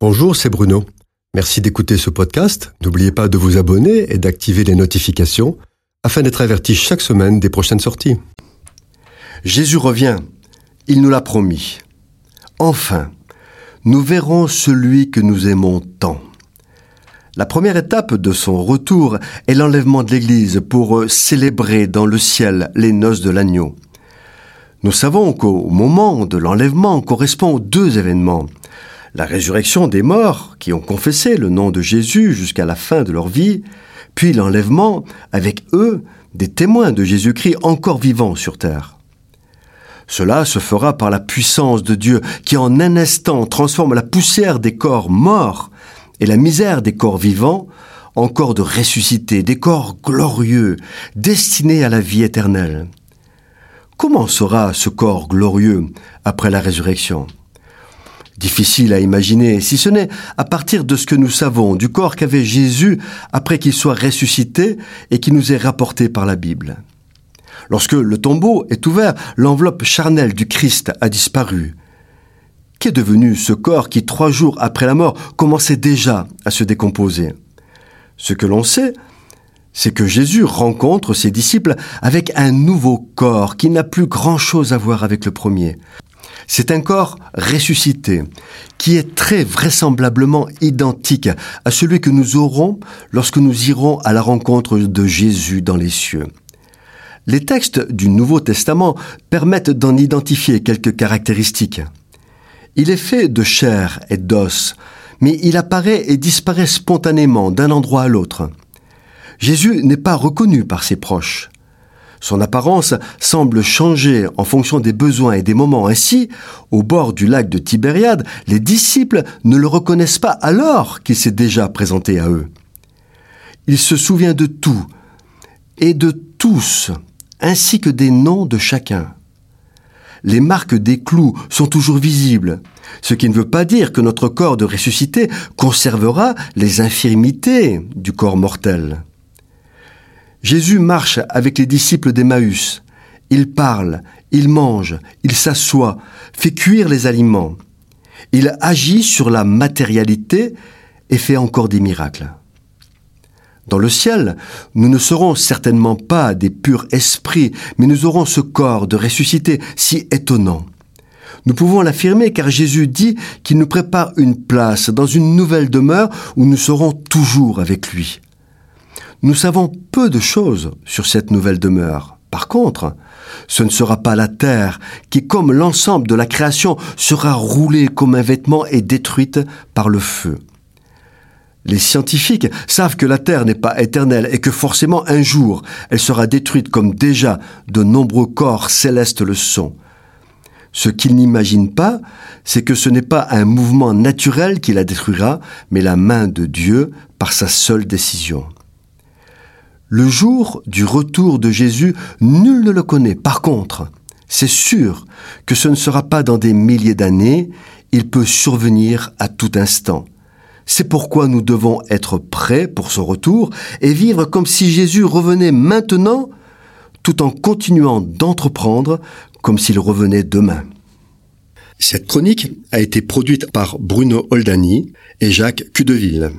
Bonjour, c'est Bruno. Merci d'écouter ce podcast. N'oubliez pas de vous abonner et d'activer les notifications afin d'être averti chaque semaine des prochaines sorties. Jésus revient. Il nous l'a promis. Enfin, nous verrons celui que nous aimons tant. La première étape de son retour est l'enlèvement de l'Église pour célébrer dans le ciel les noces de l'agneau. Nous savons qu'au moment de l'enlèvement correspond deux événements la résurrection des morts qui ont confessé le nom de Jésus jusqu'à la fin de leur vie, puis l'enlèvement avec eux des témoins de Jésus-Christ encore vivants sur terre. Cela se fera par la puissance de Dieu qui en un instant transforme la poussière des corps morts et la misère des corps vivants en corps de ressuscités, des corps glorieux, destinés à la vie éternelle. Comment sera ce corps glorieux après la résurrection? Difficile à imaginer, si ce n'est à partir de ce que nous savons du corps qu'avait Jésus après qu'il soit ressuscité et qui nous est rapporté par la Bible. Lorsque le tombeau est ouvert, l'enveloppe charnelle du Christ a disparu. Qu'est devenu ce corps qui, trois jours après la mort, commençait déjà à se décomposer? Ce que l'on sait, c'est que Jésus rencontre ses disciples avec un nouveau corps qui n'a plus grand-chose à voir avec le premier. C'est un corps ressuscité qui est très vraisemblablement identique à celui que nous aurons lorsque nous irons à la rencontre de Jésus dans les cieux. Les textes du Nouveau Testament permettent d'en identifier quelques caractéristiques. Il est fait de chair et d'os, mais il apparaît et disparaît spontanément d'un endroit à l'autre. Jésus n'est pas reconnu par ses proches. Son apparence semble changer en fonction des besoins et des moments. Ainsi, au bord du lac de Tibériade, les disciples ne le reconnaissent pas alors qu'il s'est déjà présenté à eux. Il se souvient de tout et de tous, ainsi que des noms de chacun. Les marques des clous sont toujours visibles, ce qui ne veut pas dire que notre corps de ressuscité conservera les infirmités du corps mortel. Jésus marche avec les disciples d'Emmaüs. Il parle, il mange, il s'assoit, fait cuire les aliments. Il agit sur la matérialité et fait encore des miracles. Dans le ciel, nous ne serons certainement pas des purs esprits, mais nous aurons ce corps de ressuscité si étonnant. Nous pouvons l'affirmer car Jésus dit qu'il nous prépare une place dans une nouvelle demeure où nous serons toujours avec lui. Nous savons peu de choses sur cette nouvelle demeure. Par contre, ce ne sera pas la terre qui, comme l'ensemble de la création, sera roulée comme un vêtement et détruite par le feu. Les scientifiques savent que la Terre n'est pas éternelle et que forcément un jour elle sera détruite comme déjà de nombreux corps célestes le sont. Ce qu'ils n'imaginent pas, c'est que ce n'est pas un mouvement naturel qui la détruira, mais la main de Dieu par sa seule décision. Le jour du retour de Jésus, nul ne le connaît. Par contre, c'est sûr que ce ne sera pas dans des milliers d'années, il peut survenir à tout instant. C'est pourquoi nous devons être prêts pour ce retour et vivre comme si Jésus revenait maintenant, tout en continuant d'entreprendre comme s'il revenait demain. Cette chronique a été produite par Bruno Oldani et Jacques Cudeville.